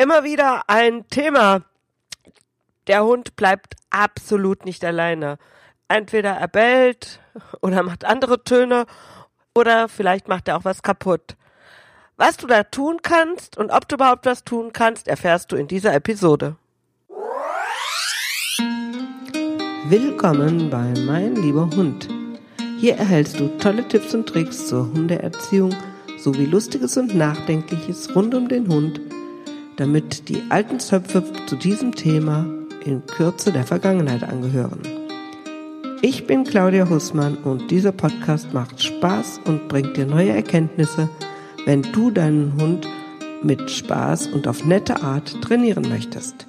immer wieder ein Thema. Der Hund bleibt absolut nicht alleine. Entweder er bellt oder macht andere Töne oder vielleicht macht er auch was kaputt. Was du da tun kannst und ob du überhaupt was tun kannst, erfährst du in dieser Episode. Willkommen bei Mein lieber Hund. Hier erhältst du tolle Tipps und Tricks zur Hundeerziehung sowie Lustiges und Nachdenkliches rund um den Hund, damit die alten Zöpfe zu diesem Thema in Kürze der Vergangenheit angehören. Ich bin Claudia Hussmann und dieser Podcast macht Spaß und bringt dir neue Erkenntnisse, wenn du deinen Hund mit Spaß und auf nette Art trainieren möchtest.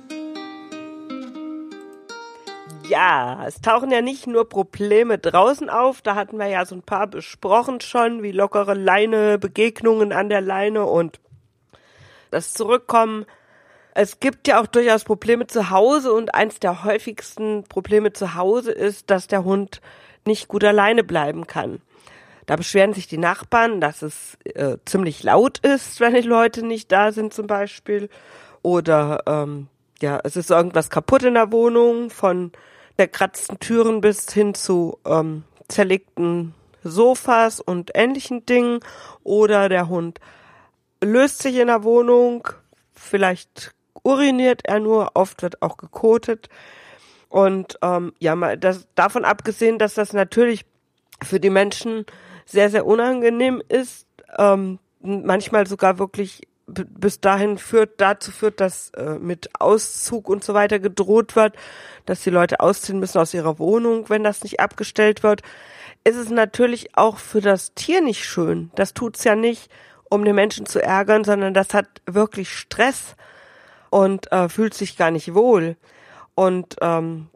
Ja, es tauchen ja nicht nur Probleme draußen auf, da hatten wir ja so ein paar besprochen schon, wie lockere Leine, Begegnungen an der Leine und das Zurückkommen. Es gibt ja auch durchaus Probleme zu Hause und eins der häufigsten Probleme zu Hause ist, dass der Hund nicht gut alleine bleiben kann. Da beschweren sich die Nachbarn, dass es äh, ziemlich laut ist, wenn die Leute nicht da sind zum Beispiel. Oder ähm, ja, es ist irgendwas kaputt in der Wohnung, von zerkratzten Türen bis hin zu ähm, zerlegten Sofas und ähnlichen Dingen. Oder der Hund löst sich in der Wohnung, vielleicht uriniert er nur, oft wird auch gekotet. Und ähm, ja, mal das, davon abgesehen, dass das natürlich für die Menschen sehr, sehr unangenehm ist, ähm, manchmal sogar wirklich bis dahin führt, dazu führt, dass äh, mit Auszug und so weiter gedroht wird, dass die Leute ausziehen müssen aus ihrer Wohnung, wenn das nicht abgestellt wird, ist es natürlich auch für das Tier nicht schön. Das tut's ja nicht, um den Menschen zu ärgern, sondern das hat wirklich Stress und äh, fühlt sich gar nicht wohl. Und ähm,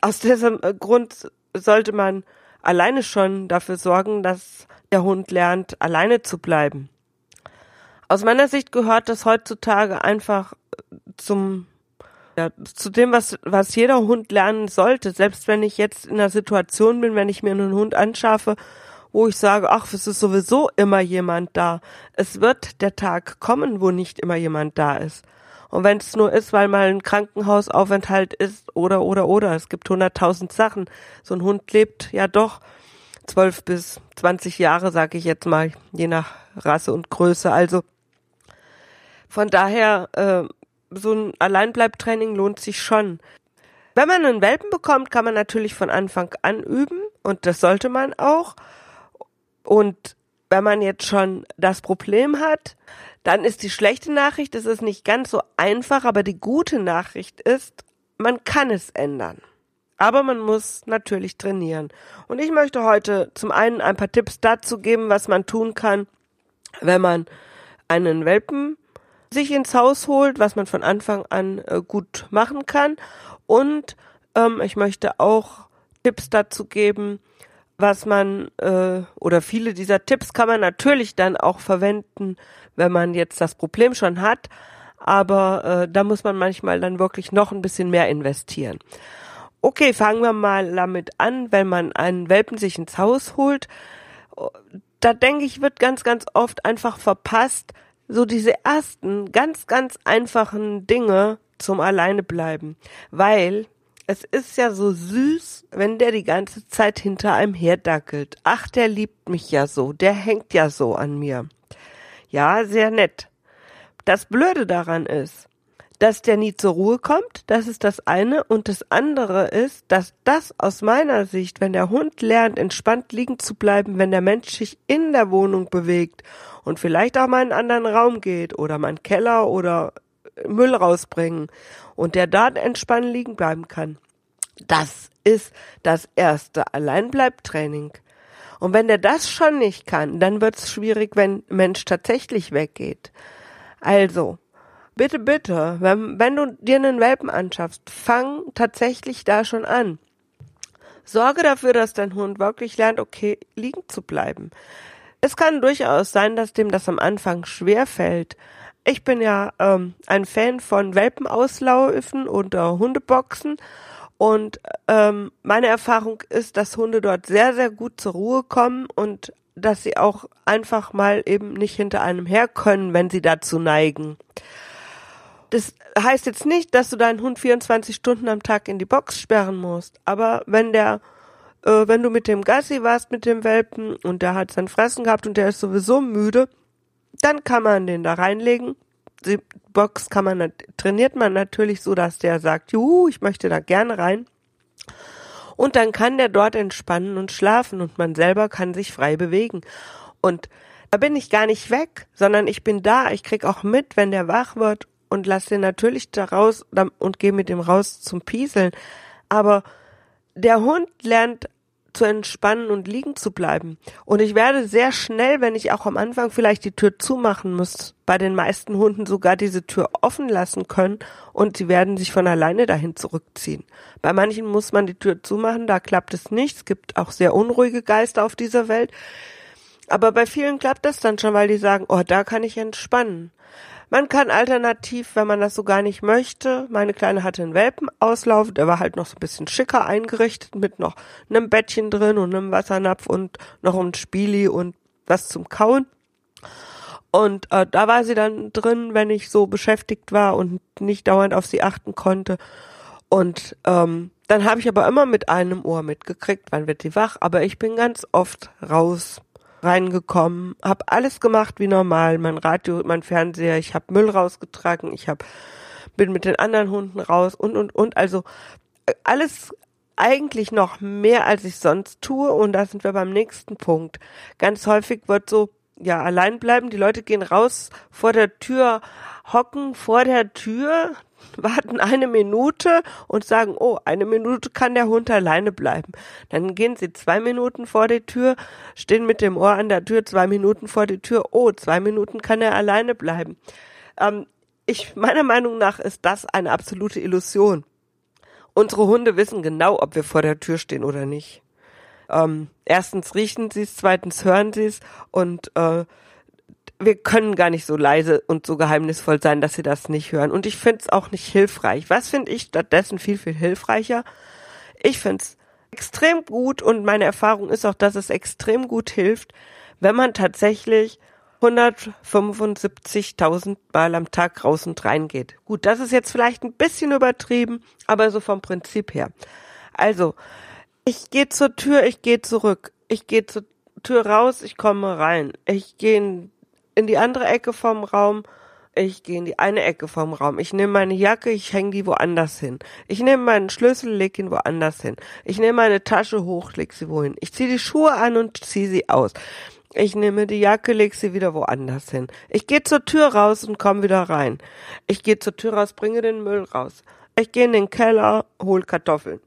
aus diesem Grund sollte man alleine schon dafür sorgen, dass der Hund lernt, alleine zu bleiben. Aus meiner Sicht gehört das heutzutage einfach äh, zum ja, zu dem, was, was jeder Hund lernen sollte. Selbst wenn ich jetzt in einer Situation bin, wenn ich mir einen Hund anschaffe, wo ich sage, ach, es ist sowieso immer jemand da. Es wird der Tag kommen, wo nicht immer jemand da ist. Und wenn es nur ist, weil mal ein Krankenhausaufenthalt ist oder oder oder, es gibt hunderttausend Sachen. So ein Hund lebt ja doch zwölf bis zwanzig Jahre, sage ich jetzt mal, je nach Rasse und Größe. Also von daher, äh, so ein Alleinbleibtraining lohnt sich schon. Wenn man einen Welpen bekommt, kann man natürlich von Anfang an üben und das sollte man auch. Und wenn man jetzt schon das Problem hat, dann ist die schlechte Nachricht, es ist nicht ganz so einfach, aber die gute Nachricht ist, man kann es ändern. Aber man muss natürlich trainieren. Und ich möchte heute zum einen ein paar Tipps dazu geben, was man tun kann, wenn man einen Welpen sich ins Haus holt, was man von Anfang an äh, gut machen kann. Und ähm, ich möchte auch Tipps dazu geben, was man äh, oder viele dieser Tipps kann man natürlich dann auch verwenden, wenn man jetzt das Problem schon hat. Aber äh, da muss man manchmal dann wirklich noch ein bisschen mehr investieren. Okay, fangen wir mal damit an, wenn man einen Welpen sich ins Haus holt. Da denke ich, wird ganz, ganz oft einfach verpasst, so diese ersten ganz, ganz einfachen Dinge zum Alleine bleiben. Weil es ist ja so süß, wenn der die ganze Zeit hinter einem herdackelt. Ach, der liebt mich ja so, der hängt ja so an mir. Ja, sehr nett. Das Blöde daran ist, dass der nie zur Ruhe kommt, das ist das eine, und das andere ist, dass das aus meiner Sicht, wenn der Hund lernt, entspannt liegen zu bleiben, wenn der Mensch sich in der Wohnung bewegt und vielleicht auch mal in einen anderen Raum geht oder mal einen Keller oder Müll rausbringen und der da entspannt liegen bleiben kann. Das ist das erste Alleinbleibtraining. Und wenn der das schon nicht kann, dann wird es schwierig, wenn Mensch tatsächlich weggeht. Also, bitte, bitte, wenn, wenn du dir einen Welpen anschaffst, fang tatsächlich da schon an. Sorge dafür, dass dein Hund wirklich lernt, okay, liegen zu bleiben. Es kann durchaus sein, dass dem das am Anfang schwer fällt. Ich bin ja ähm, ein Fan von Welpenauslaufen und äh, Hundeboxen und ähm, meine Erfahrung ist, dass Hunde dort sehr, sehr gut zur Ruhe kommen und dass sie auch einfach mal eben nicht hinter einem her können, wenn sie dazu neigen. das heißt jetzt nicht, dass du deinen Hund 24 Stunden am Tag in die Box sperren musst. Aber wenn der, äh, wenn du mit dem Gassi warst, mit dem Welpen und der hat sein Fressen gehabt und der ist sowieso müde, dann kann man den da reinlegen. Die Box kann man, trainiert man natürlich so, dass der sagt, juhu, ich möchte da gerne rein. Und dann kann der dort entspannen und schlafen und man selber kann sich frei bewegen. Und da bin ich gar nicht weg, sondern ich bin da. Ich krieg auch mit, wenn der wach wird und lass den natürlich da raus und gehe mit dem raus zum Pieseln. Aber der Hund lernt zu entspannen und liegen zu bleiben. Und ich werde sehr schnell, wenn ich auch am Anfang vielleicht die Tür zumachen muss, bei den meisten Hunden sogar diese Tür offen lassen können und sie werden sich von alleine dahin zurückziehen. Bei manchen muss man die Tür zumachen, da klappt es nicht. Es gibt auch sehr unruhige Geister auf dieser Welt. Aber bei vielen klappt das dann schon, weil die sagen, oh, da kann ich entspannen. Man kann alternativ, wenn man das so gar nicht möchte, meine Kleine hatte einen Welpenauslauf, der war halt noch so ein bisschen schicker eingerichtet mit noch einem Bettchen drin und einem Wassernapf und noch ein Spieli und was zum Kauen. Und äh, da war sie dann drin, wenn ich so beschäftigt war und nicht dauernd auf sie achten konnte. Und ähm, dann habe ich aber immer mit einem Ohr mitgekriegt, wann wird sie wach. Aber ich bin ganz oft raus reingekommen, habe alles gemacht wie normal, mein Radio, mein Fernseher, ich habe Müll rausgetragen, ich habe bin mit den anderen Hunden raus und und und. Also äh, alles eigentlich noch mehr als ich sonst tue. Und da sind wir beim nächsten Punkt. Ganz häufig wird so ja allein bleiben, die Leute gehen raus vor der Tür, hocken vor der Tür, warten eine Minute und sagen, oh, eine Minute kann der Hund alleine bleiben. Dann gehen sie zwei Minuten vor die Tür, stehen mit dem Ohr an der Tür, zwei Minuten vor die Tür, oh, zwei Minuten kann er alleine bleiben. Ähm, ich, meiner Meinung nach ist das eine absolute Illusion. Unsere Hunde wissen genau, ob wir vor der Tür stehen oder nicht. Ähm, erstens riechen sie es, zweitens hören sie es und äh, wir können gar nicht so leise und so geheimnisvoll sein, dass sie das nicht hören. Und ich finde es auch nicht hilfreich. Was finde ich stattdessen viel, viel hilfreicher? Ich finde es extrem gut und meine Erfahrung ist auch, dass es extrem gut hilft, wenn man tatsächlich 175.000 Mal am Tag raus und rein geht. Gut, das ist jetzt vielleicht ein bisschen übertrieben, aber so vom Prinzip her. Also, ich gehe zur Tür, ich gehe zurück. Ich gehe zur Tür raus, ich komme rein. Ich gehe in in die andere Ecke vom Raum, ich gehe in die eine Ecke vom Raum. Ich nehme meine Jacke, ich hänge die woanders hin. Ich nehme meinen Schlüssel, leg ihn woanders hin. Ich nehme meine Tasche hoch, leg sie wohin. Ich ziehe die Schuhe an und ziehe sie aus. Ich nehme die Jacke, leg sie wieder woanders hin. Ich gehe zur Tür raus und komme wieder rein. Ich gehe zur Tür raus, bringe den Müll raus. Ich gehe in den Keller, hol Kartoffeln.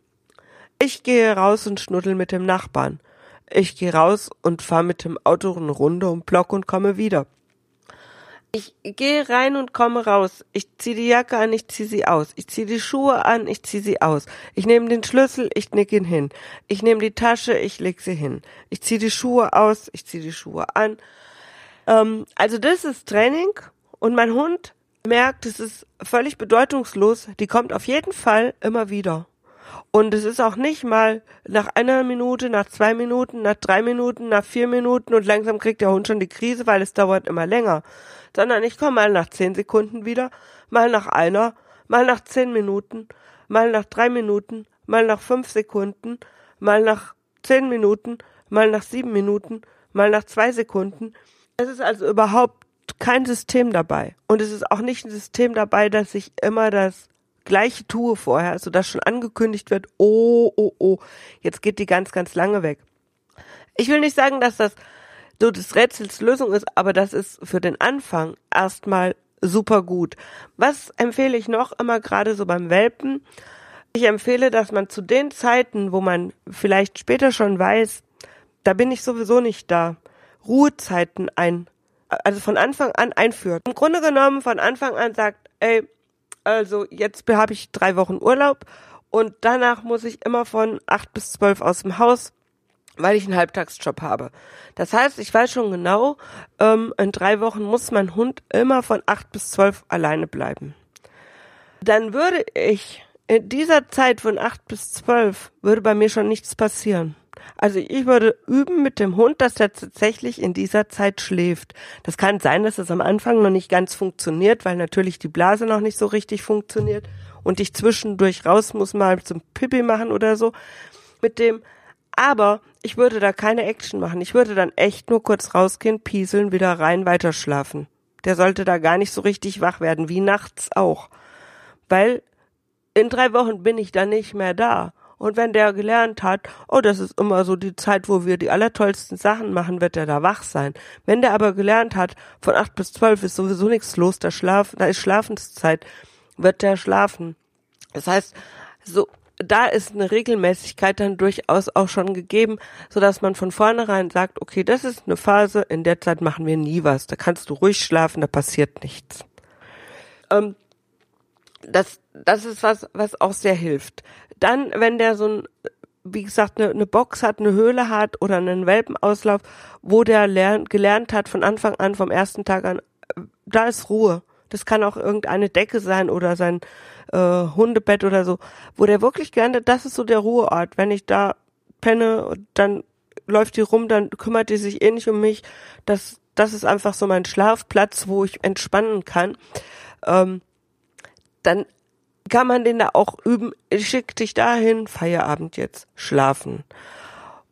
Ich gehe raus und schnuddel mit dem Nachbarn. Ich gehe raus und fahre mit dem Auto eine Runde um Block und komme wieder. Ich gehe rein und komme raus. Ich ziehe die Jacke an, ich ziehe sie aus. Ich ziehe die Schuhe an, ich ziehe sie aus. Ich nehme den Schlüssel, ich nick ihn hin. Ich nehme die Tasche, ich leg sie hin. Ich ziehe die Schuhe aus, ich ziehe die Schuhe an. Ähm, also das ist Training und mein Hund merkt, es ist völlig bedeutungslos. Die kommt auf jeden Fall immer wieder. Und es ist auch nicht mal nach einer Minute, nach zwei Minuten, nach drei Minuten, nach vier Minuten und langsam kriegt der Hund schon die Krise, weil es dauert immer länger. Sondern ich komme mal nach zehn Sekunden wieder, mal nach einer, mal nach zehn Minuten, mal nach drei Minuten, mal nach fünf Sekunden, mal nach zehn Minuten, mal nach sieben Minuten, mal nach zwei Sekunden. Es ist also überhaupt kein System dabei. Und es ist auch nicht ein System dabei, dass ich immer das gleiche tue vorher, also dass schon angekündigt wird, oh, oh, oh, jetzt geht die ganz, ganz lange weg. Ich will nicht sagen, dass das so des Rätsels Lösung ist, aber das ist für den Anfang erstmal super gut. Was empfehle ich noch immer gerade so beim Welpen? Ich empfehle, dass man zu den Zeiten, wo man vielleicht später schon weiß, da bin ich sowieso nicht da, Ruhezeiten ein, also von Anfang an einführt. Im Grunde genommen von Anfang an sagt, ey, also jetzt habe ich drei Wochen Urlaub und danach muss ich immer von acht bis zwölf aus dem Haus, weil ich einen Halbtagsjob habe. Das heißt, ich weiß schon genau, ähm, in drei Wochen muss mein Hund immer von acht bis zwölf alleine bleiben. Dann würde ich in dieser Zeit von acht bis zwölf würde bei mir schon nichts passieren. Also ich würde üben mit dem Hund, dass er tatsächlich in dieser Zeit schläft. Das kann sein, dass es am Anfang noch nicht ganz funktioniert, weil natürlich die Blase noch nicht so richtig funktioniert und ich zwischendurch raus muss mal zum Pipi machen oder so mit dem. Aber ich würde da keine Action machen. Ich würde dann echt nur kurz rausgehen, pieseln, wieder rein, weiter schlafen. Der sollte da gar nicht so richtig wach werden, wie nachts auch. Weil in drei Wochen bin ich dann nicht mehr da. Und wenn der gelernt hat, oh, das ist immer so die Zeit, wo wir die allertollsten Sachen machen, wird er da wach sein. Wenn der aber gelernt hat, von acht bis zwölf ist sowieso nichts los, da schlaf, da ist Schlafenszeit, wird der schlafen. Das heißt, so, da ist eine Regelmäßigkeit dann durchaus auch schon gegeben, so dass man von vornherein sagt, okay, das ist eine Phase, in der Zeit machen wir nie was. Da kannst du ruhig schlafen, da passiert nichts. Ähm, das, das ist was, was auch sehr hilft. Dann, wenn der so ein, wie gesagt, eine, eine Box hat, eine Höhle hat oder einen Welpenauslauf, wo der lernt, gelernt hat von Anfang an, vom ersten Tag an, da ist Ruhe. Das kann auch irgendeine Decke sein oder sein äh, Hundebett oder so, wo der wirklich hat, das ist so der Ruheort. Wenn ich da penne, dann läuft die rum, dann kümmert die sich eh nicht um mich. Das, das ist einfach so mein Schlafplatz, wo ich entspannen kann. Ähm, dann kann man den da auch üben, schick dich dahin, Feierabend jetzt, schlafen.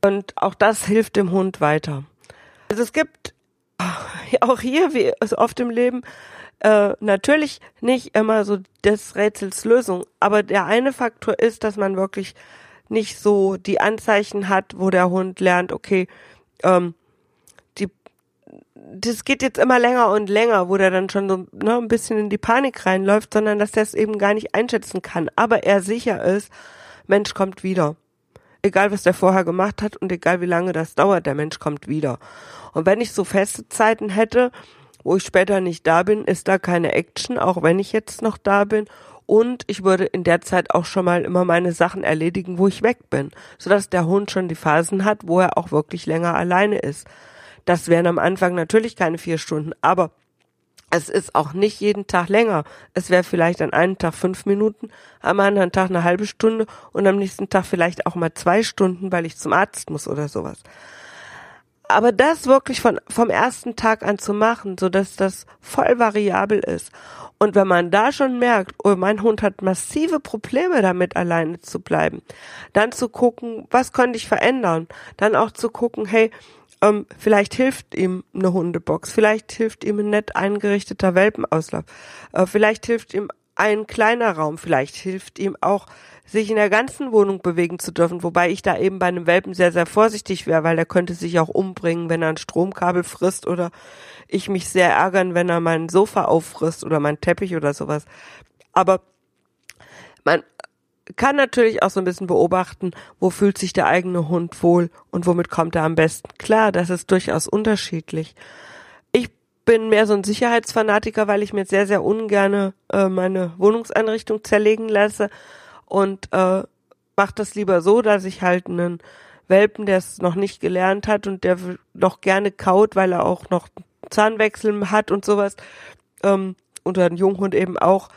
Und auch das hilft dem Hund weiter. Also es gibt auch hier, wie so oft im Leben, äh, natürlich nicht immer so des Rätsels Lösung, aber der eine Faktor ist, dass man wirklich nicht so die Anzeichen hat, wo der Hund lernt, okay, ähm, das geht jetzt immer länger und länger, wo der dann schon so ne, ein bisschen in die Panik reinläuft, sondern dass der es eben gar nicht einschätzen kann. Aber er sicher ist, Mensch kommt wieder. Egal, was der vorher gemacht hat und egal, wie lange das dauert, der Mensch kommt wieder. Und wenn ich so feste Zeiten hätte, wo ich später nicht da bin, ist da keine Action, auch wenn ich jetzt noch da bin. Und ich würde in der Zeit auch schon mal immer meine Sachen erledigen, wo ich weg bin, sodass der Hund schon die Phasen hat, wo er auch wirklich länger alleine ist. Das wären am Anfang natürlich keine vier Stunden, aber es ist auch nicht jeden Tag länger. Es wäre vielleicht an einem Tag fünf Minuten, am anderen Tag eine halbe Stunde und am nächsten Tag vielleicht auch mal zwei Stunden, weil ich zum Arzt muss oder sowas. Aber das wirklich von, vom ersten Tag an zu machen, so dass das voll variabel ist. Und wenn man da schon merkt, oh, mein Hund hat massive Probleme damit, alleine zu bleiben, dann zu gucken, was könnte ich verändern? Dann auch zu gucken, hey, ähm, vielleicht hilft ihm eine Hundebox, vielleicht hilft ihm ein nett eingerichteter Welpenauslauf, äh, vielleicht hilft ihm ein kleiner Raum, vielleicht hilft ihm auch, sich in der ganzen Wohnung bewegen zu dürfen, wobei ich da eben bei einem Welpen sehr, sehr vorsichtig wäre, weil er könnte sich auch umbringen, wenn er ein Stromkabel frisst oder ich mich sehr ärgern, wenn er mein Sofa auffrisst oder mein Teppich oder sowas. Aber man kann natürlich auch so ein bisschen beobachten, wo fühlt sich der eigene Hund wohl und womit kommt er am besten klar. Das ist durchaus unterschiedlich. Ich bin mehr so ein Sicherheitsfanatiker, weil ich mir sehr, sehr ungerne äh, meine Wohnungseinrichtung zerlegen lasse und äh, mache das lieber so, dass ich halt einen Welpen, der es noch nicht gelernt hat und der noch gerne kaut, weil er auch noch Zahnwechsel hat und sowas, ähm, oder ein Junghund eben auch,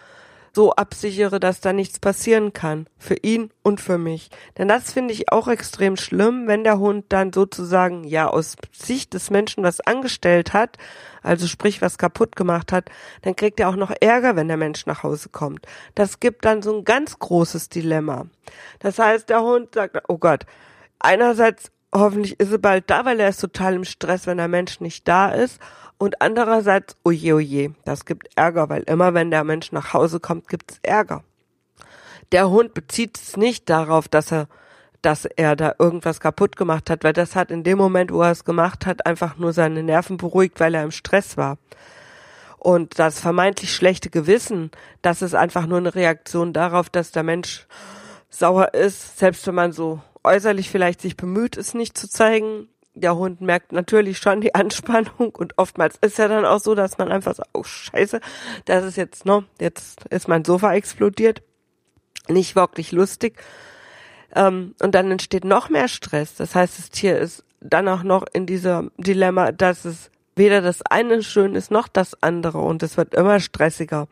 so absichere, dass da nichts passieren kann. Für ihn und für mich. Denn das finde ich auch extrem schlimm, wenn der Hund dann sozusagen, ja, aus Sicht des Menschen was angestellt hat, also sprich was kaputt gemacht hat, dann kriegt er auch noch Ärger, wenn der Mensch nach Hause kommt. Das gibt dann so ein ganz großes Dilemma. Das heißt, der Hund sagt, oh Gott, einerseits hoffentlich ist er bald da, weil er ist total im Stress, wenn der Mensch nicht da ist. Und andererseits, oje, oje, das gibt Ärger, weil immer wenn der Mensch nach Hause kommt, gibt's Ärger. Der Hund bezieht es nicht darauf, dass er, dass er da irgendwas kaputt gemacht hat, weil das hat in dem Moment, wo er es gemacht hat, einfach nur seine Nerven beruhigt, weil er im Stress war. Und das vermeintlich schlechte Gewissen, das ist einfach nur eine Reaktion darauf, dass der Mensch sauer ist, selbst wenn man so äußerlich vielleicht sich bemüht, es nicht zu zeigen, der Hund merkt natürlich schon die Anspannung und oftmals ist ja dann auch so, dass man einfach so, oh Scheiße, das ist jetzt, ne, jetzt ist mein Sofa explodiert. Nicht wirklich lustig. Ähm, und dann entsteht noch mehr Stress. Das heißt, das Tier ist dann auch noch in diesem Dilemma, dass es weder das eine schön ist noch das andere und es wird immer stressiger.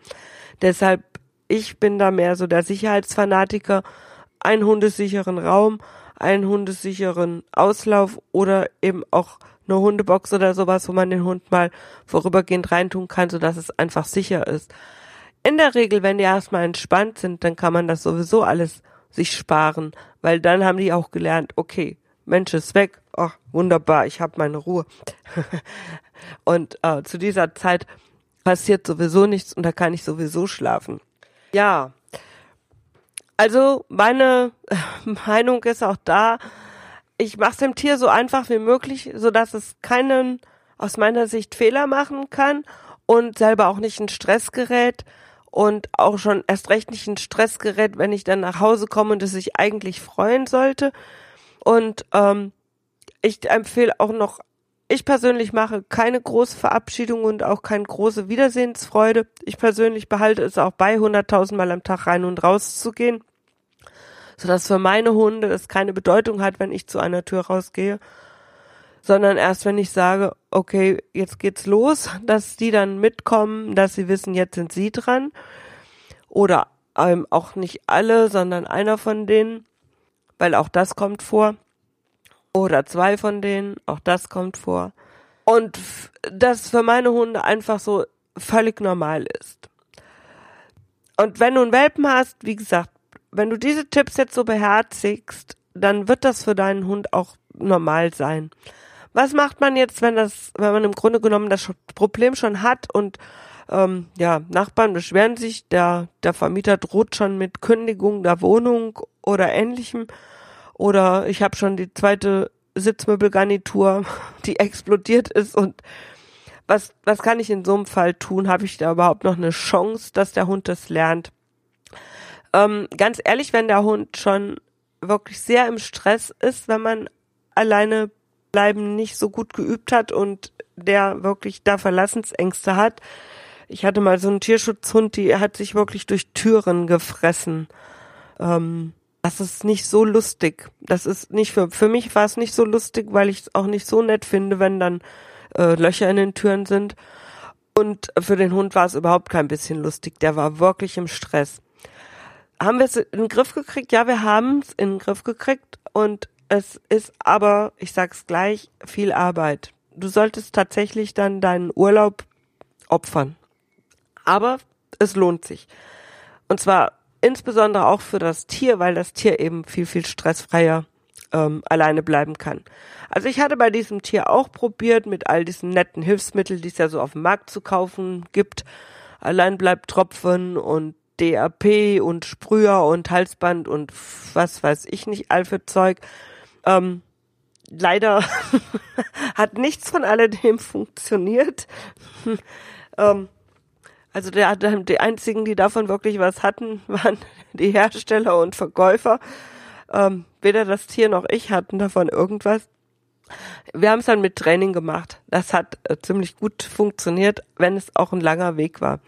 Deshalb, ich bin da mehr so der Sicherheitsfanatiker, einen hundesicheren Raum, einen hundesicheren Auslauf oder eben auch eine Hundebox oder sowas, wo man den Hund mal vorübergehend reintun kann, sodass es einfach sicher ist. In der Regel, wenn die erstmal entspannt sind, dann kann man das sowieso alles sich sparen, weil dann haben die auch gelernt, okay, Mensch ist weg, ach, wunderbar, ich habe meine Ruhe. und äh, zu dieser Zeit passiert sowieso nichts und da kann ich sowieso schlafen. Ja, also meine Meinung ist auch da, ich mache es dem Tier so einfach wie möglich, so dass es keinen aus meiner Sicht Fehler machen kann und selber auch nicht in Stress gerät und auch schon erst recht nicht in Stress gerät, wenn ich dann nach Hause komme und es sich eigentlich freuen sollte. Und ähm, ich empfehle auch noch, ich persönlich mache keine große Verabschiedung und auch keine große Wiedersehensfreude. Ich persönlich behalte es auch bei, 100.000 Mal am Tag rein und raus zu gehen sodass für meine Hunde es keine Bedeutung hat, wenn ich zu einer Tür rausgehe, sondern erst wenn ich sage, okay, jetzt geht's los, dass die dann mitkommen, dass sie wissen, jetzt sind sie dran oder ähm, auch nicht alle, sondern einer von denen, weil auch das kommt vor oder zwei von denen, auch das kommt vor. Und das für meine Hunde einfach so völlig normal ist. Und wenn du einen Welpen hast, wie gesagt, wenn du diese Tipps jetzt so beherzigst, dann wird das für deinen Hund auch normal sein. Was macht man jetzt, wenn das, wenn man im Grunde genommen das Problem schon hat und ähm, ja, Nachbarn beschweren sich, der, der Vermieter droht schon mit Kündigung der Wohnung oder ähnlichem. Oder ich habe schon die zweite Sitzmöbelgarnitur, die explodiert ist und was, was kann ich in so einem Fall tun? Habe ich da überhaupt noch eine Chance, dass der Hund das lernt? Ähm, ganz ehrlich, wenn der Hund schon wirklich sehr im Stress ist, wenn man alleine bleiben nicht so gut geübt hat und der wirklich da Verlassensängste hat. Ich hatte mal so einen Tierschutzhund, die hat sich wirklich durch Türen gefressen. Ähm, das ist nicht so lustig. Das ist nicht für, für mich war es nicht so lustig, weil ich es auch nicht so nett finde, wenn dann äh, Löcher in den Türen sind. Und für den Hund war es überhaupt kein bisschen lustig. Der war wirklich im Stress haben wir es in den Griff gekriegt? Ja, wir haben es in den Griff gekriegt und es ist aber, ich sag's gleich, viel Arbeit. Du solltest tatsächlich dann deinen Urlaub opfern. Aber es lohnt sich. Und zwar insbesondere auch für das Tier, weil das Tier eben viel, viel stressfreier ähm, alleine bleiben kann. Also ich hatte bei diesem Tier auch probiert, mit all diesen netten Hilfsmitteln, die es ja so auf dem Markt zu kaufen gibt, allein bleibt Tropfen und DAP und Sprüher und Halsband und was weiß ich nicht all für Zeug. Ähm, leider hat nichts von alledem funktioniert. ähm, also der, die einzigen, die davon wirklich was hatten, waren die Hersteller und Verkäufer. Ähm, weder das Tier noch ich hatten davon irgendwas. Wir haben es dann mit Training gemacht. Das hat äh, ziemlich gut funktioniert, wenn es auch ein langer Weg war.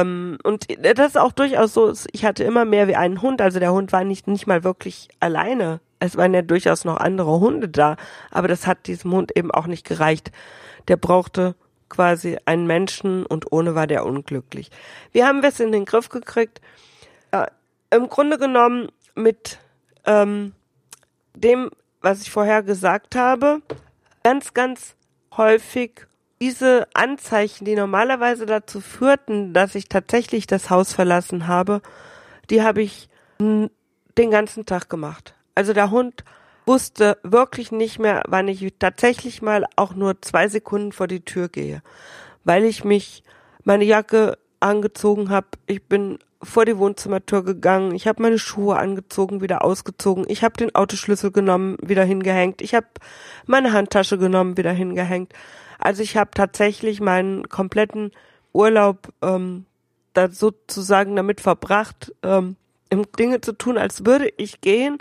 Ähm, und das ist auch durchaus so, ich hatte immer mehr wie einen Hund, also der Hund war nicht, nicht mal wirklich alleine. Es waren ja durchaus noch andere Hunde da, aber das hat diesem Hund eben auch nicht gereicht. Der brauchte quasi einen Menschen und ohne war der unglücklich. Wie haben wir es in den Griff gekriegt? Ja, Im Grunde genommen mit ähm, dem, was ich vorher gesagt habe, ganz, ganz häufig diese Anzeichen, die normalerweise dazu führten, dass ich tatsächlich das Haus verlassen habe, die habe ich den ganzen Tag gemacht. Also der Hund wusste wirklich nicht mehr, wann ich tatsächlich mal auch nur zwei Sekunden vor die Tür gehe, weil ich mich meine Jacke angezogen habe. Ich bin vor die Wohnzimmertür gegangen. Ich habe meine Schuhe angezogen, wieder ausgezogen. Ich habe den Autoschlüssel genommen, wieder hingehängt. Ich habe meine Handtasche genommen, wieder hingehängt. Also ich habe tatsächlich meinen kompletten Urlaub ähm, da sozusagen damit verbracht, ähm, Dinge zu tun, als würde ich gehen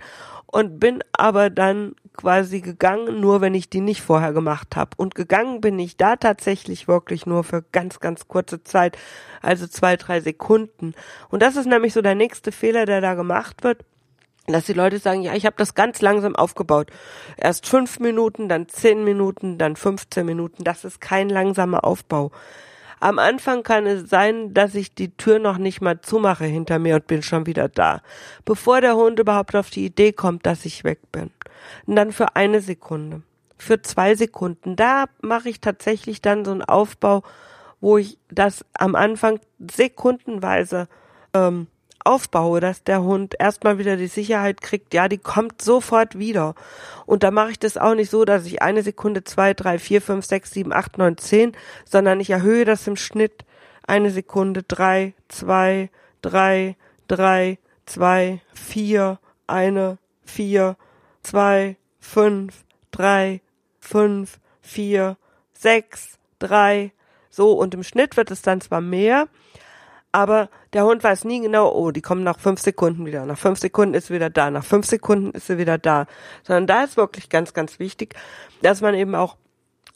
und bin aber dann quasi gegangen, nur wenn ich die nicht vorher gemacht habe. Und gegangen bin ich da tatsächlich wirklich nur für ganz, ganz kurze Zeit, also zwei, drei Sekunden. Und das ist nämlich so der nächste Fehler, der da gemacht wird dass die Leute sagen, ja, ich habe das ganz langsam aufgebaut. Erst fünf Minuten, dann zehn Minuten, dann 15 Minuten. Das ist kein langsamer Aufbau. Am Anfang kann es sein, dass ich die Tür noch nicht mal zumache hinter mir und bin schon wieder da, bevor der Hund überhaupt auf die Idee kommt, dass ich weg bin. Und dann für eine Sekunde, für zwei Sekunden, da mache ich tatsächlich dann so einen Aufbau, wo ich das am Anfang sekundenweise ähm, aufbaue, dass der Hund erstmal wieder die Sicherheit kriegt, ja, die kommt sofort wieder. Und da mache ich das auch nicht so, dass ich eine Sekunde, zwei, drei, vier, fünf, sechs, sieben, acht, neun, zehn, sondern ich erhöhe das im Schnitt eine Sekunde, drei, zwei, drei, drei, zwei, vier, eine, vier, zwei, fünf, drei, fünf, vier, sechs, drei, so und im Schnitt wird es dann zwar mehr, aber der Hund weiß nie genau, oh, die kommen nach fünf Sekunden wieder, nach fünf Sekunden ist sie wieder da, nach fünf Sekunden ist sie wieder da. Sondern da ist wirklich ganz, ganz wichtig, dass man eben auch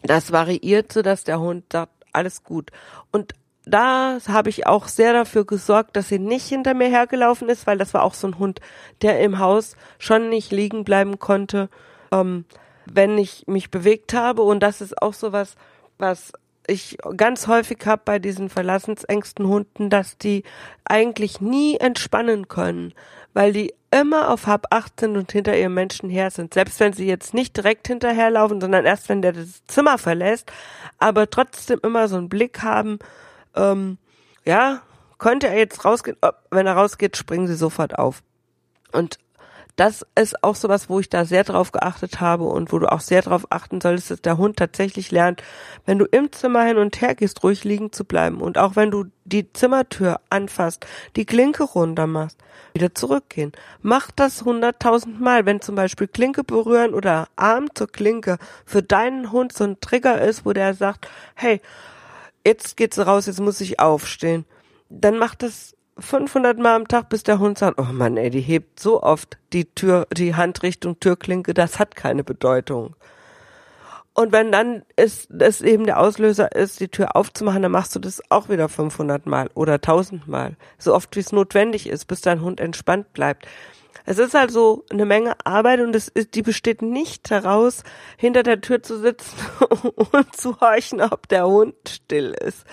das variiert, so dass der Hund sagt, alles gut. Und da habe ich auch sehr dafür gesorgt, dass sie nicht hinter mir hergelaufen ist, weil das war auch so ein Hund, der im Haus schon nicht liegen bleiben konnte, ähm, wenn ich mich bewegt habe. Und das ist auch so was, was ich ganz häufig habe bei diesen verlassensängsten Hunden, dass die eigentlich nie entspannen können, weil die immer auf acht sind und hinter ihrem Menschen her sind. Selbst wenn sie jetzt nicht direkt hinterherlaufen, sondern erst wenn der das Zimmer verlässt, aber trotzdem immer so einen Blick haben, ähm, ja, könnte er jetzt rausgehen? Wenn er rausgeht, springen sie sofort auf. Und das ist auch sowas, wo ich da sehr drauf geachtet habe und wo du auch sehr drauf achten solltest, dass der Hund tatsächlich lernt, wenn du im Zimmer hin und her gehst, ruhig liegen zu bleiben und auch wenn du die Zimmertür anfasst, die Klinke runter machst, wieder zurückgehen. Mach das hunderttausend Mal, wenn zum Beispiel Klinke berühren oder Arm zur Klinke für deinen Hund so ein Trigger ist, wo der sagt, hey, jetzt geht's raus, jetzt muss ich aufstehen. Dann mach das 500 Mal am Tag, bis der Hund sagt, oh Mann, ey, die hebt so oft die Tür, die Hand Richtung Türklinke, das hat keine Bedeutung. Und wenn dann ist, es eben der Auslöser ist, die Tür aufzumachen, dann machst du das auch wieder 500 Mal oder 1000 Mal. So oft wie es notwendig ist, bis dein Hund entspannt bleibt. Es ist also eine Menge Arbeit und es ist, die besteht nicht daraus, hinter der Tür zu sitzen und zu horchen, ob der Hund still ist,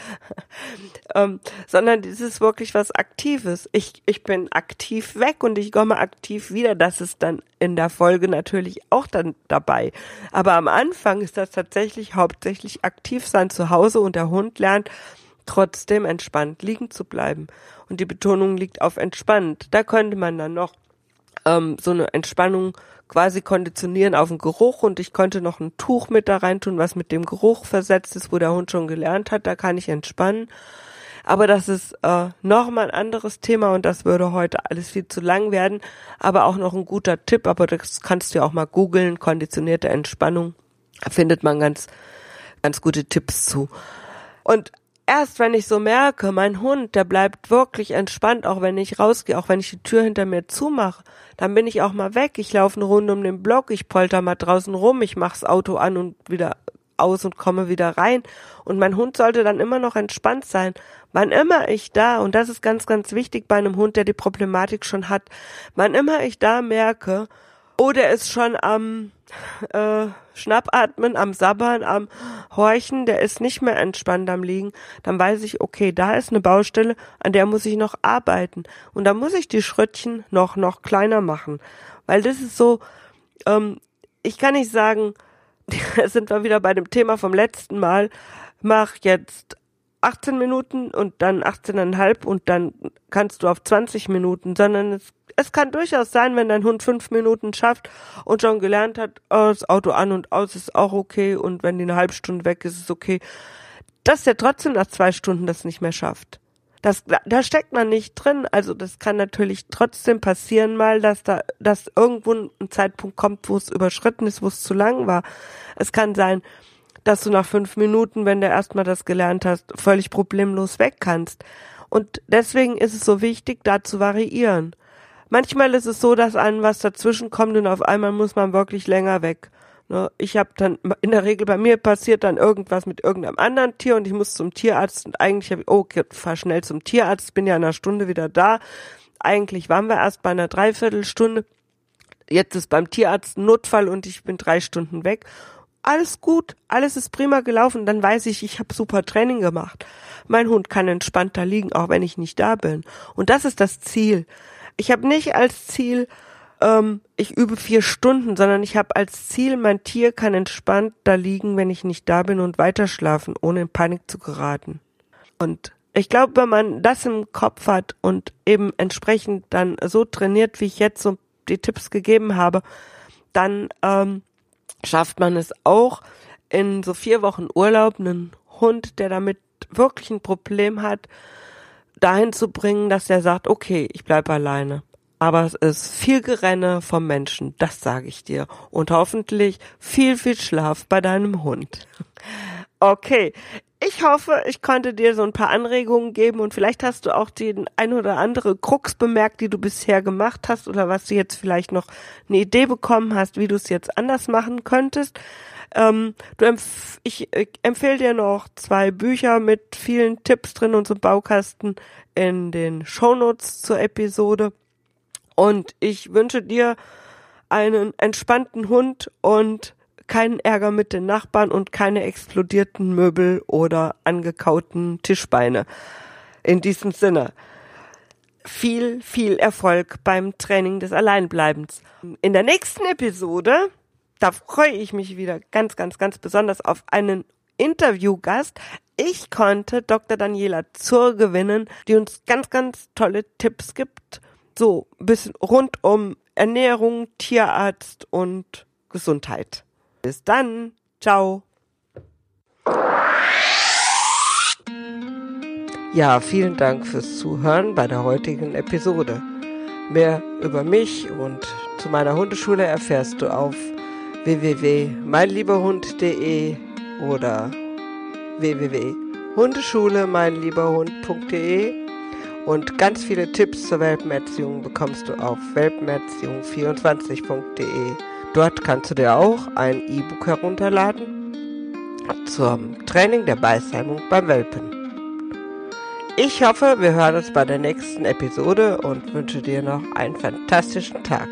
ähm, sondern es ist wirklich was Aktives. Ich, ich bin aktiv weg und ich komme aktiv wieder. Das ist dann in der Folge natürlich auch dann dabei. Aber am Anfang ist das tatsächlich hauptsächlich aktiv sein zu Hause und der Hund lernt, trotzdem entspannt liegen zu bleiben. Und die Betonung liegt auf entspannt. Da könnte man dann noch ähm, so eine Entspannung quasi konditionieren auf den Geruch und ich konnte noch ein Tuch mit da rein tun, was mit dem Geruch versetzt ist, wo der Hund schon gelernt hat, da kann ich entspannen. Aber das ist äh, nochmal ein anderes Thema und das würde heute alles viel zu lang werden. Aber auch noch ein guter Tipp, aber das kannst du ja auch mal googeln, konditionierte Entspannung. Da findet man ganz, ganz gute Tipps zu. Und erst wenn ich so merke, mein Hund, der bleibt wirklich entspannt, auch wenn ich rausgehe, auch wenn ich die Tür hinter mir zumache, dann bin ich auch mal weg. Ich laufe eine Runde um den Block, ich polter mal draußen rum, ich mach's Auto an und wieder aus und komme wieder rein. Und mein Hund sollte dann immer noch entspannt sein. Wann immer ich da, und das ist ganz, ganz wichtig bei einem Hund, der die Problematik schon hat, wann immer ich da merke, oh, der ist schon am äh, Schnappatmen, am Sabbern, am Horchen, der ist nicht mehr entspannt am Liegen, dann weiß ich, okay, da ist eine Baustelle, an der muss ich noch arbeiten. Und da muss ich die Schrittchen noch, noch kleiner machen. Weil das ist so, ähm, ich kann nicht sagen, sind wir wieder bei dem Thema vom letzten Mal, mach jetzt 18 Minuten und dann 18,5 und dann kannst du auf 20 Minuten, sondern es, es kann durchaus sein, wenn dein Hund fünf Minuten schafft und schon gelernt hat, oh, das Auto an und aus ist auch okay und wenn die eine halbe Stunde weg ist, ist es okay, dass der trotzdem nach zwei Stunden das nicht mehr schafft. Das, da steckt man nicht drin. Also das kann natürlich trotzdem passieren mal, dass da, dass irgendwo ein Zeitpunkt kommt, wo es überschritten ist, wo es zu lang war. Es kann sein, dass du nach fünf Minuten, wenn du erstmal das gelernt hast, völlig problemlos weg kannst. Und deswegen ist es so wichtig, da zu variieren. Manchmal ist es so, dass einem was dazwischen kommt und auf einmal muss man wirklich länger weg. Ne? Ich habe dann in der Regel bei mir passiert dann irgendwas mit irgendeinem anderen Tier und ich muss zum Tierarzt und eigentlich habe ich, oh, okay, fahr schnell zum Tierarzt, bin ja in einer Stunde wieder da. Eigentlich waren wir erst bei einer Dreiviertelstunde. Jetzt ist beim Tierarzt ein Notfall und ich bin drei Stunden weg alles gut, alles ist prima gelaufen, dann weiß ich, ich habe super Training gemacht. Mein Hund kann entspannt da liegen, auch wenn ich nicht da bin. Und das ist das Ziel. Ich habe nicht als Ziel, ähm, ich übe vier Stunden, sondern ich habe als Ziel, mein Tier kann entspannt da liegen, wenn ich nicht da bin und weiterschlafen, ohne in Panik zu geraten. Und ich glaube, wenn man das im Kopf hat und eben entsprechend dann so trainiert, wie ich jetzt so die Tipps gegeben habe, dann ähm, schafft man es auch in so vier Wochen Urlaub einen Hund, der damit wirklich ein Problem hat, dahin zu bringen, dass er sagt, okay, ich bleib alleine. Aber es ist viel Gerenne vom Menschen, das sage ich dir. Und hoffentlich viel, viel Schlaf bei deinem Hund. Okay, ich hoffe, ich konnte dir so ein paar Anregungen geben und vielleicht hast du auch den ein oder andere Krux bemerkt, die du bisher gemacht hast oder was du jetzt vielleicht noch eine Idee bekommen hast, wie du es jetzt anders machen könntest. Ähm, du empf ich, ich empfehle dir noch zwei Bücher mit vielen Tipps drin und so Baukasten in den Shownotes zur Episode. Und ich wünsche dir einen entspannten Hund und keinen Ärger mit den Nachbarn und keine explodierten Möbel oder angekauten Tischbeine. In diesem Sinne. Viel, viel Erfolg beim Training des Alleinbleibens. In der nächsten Episode da freue ich mich wieder ganz, ganz, ganz besonders auf einen Interviewgast. Ich konnte Dr. Daniela Zur gewinnen, die uns ganz, ganz tolle Tipps gibt. So ein bisschen rund um Ernährung, Tierarzt und Gesundheit. Bis dann. Ciao. Ja, vielen Dank fürs Zuhören bei der heutigen Episode. Mehr über mich und zu meiner Hundeschule erfährst du auf www.meinlieberhund.de oder www.hundeschule-meinlieberhund.de und ganz viele Tipps zur Welpenerziehung bekommst du auf welpenerziehung24.de. Dort kannst du dir auch ein E-Book herunterladen zum Training der Beißheimung beim Welpen. Ich hoffe, wir hören uns bei der nächsten Episode und wünsche dir noch einen fantastischen Tag.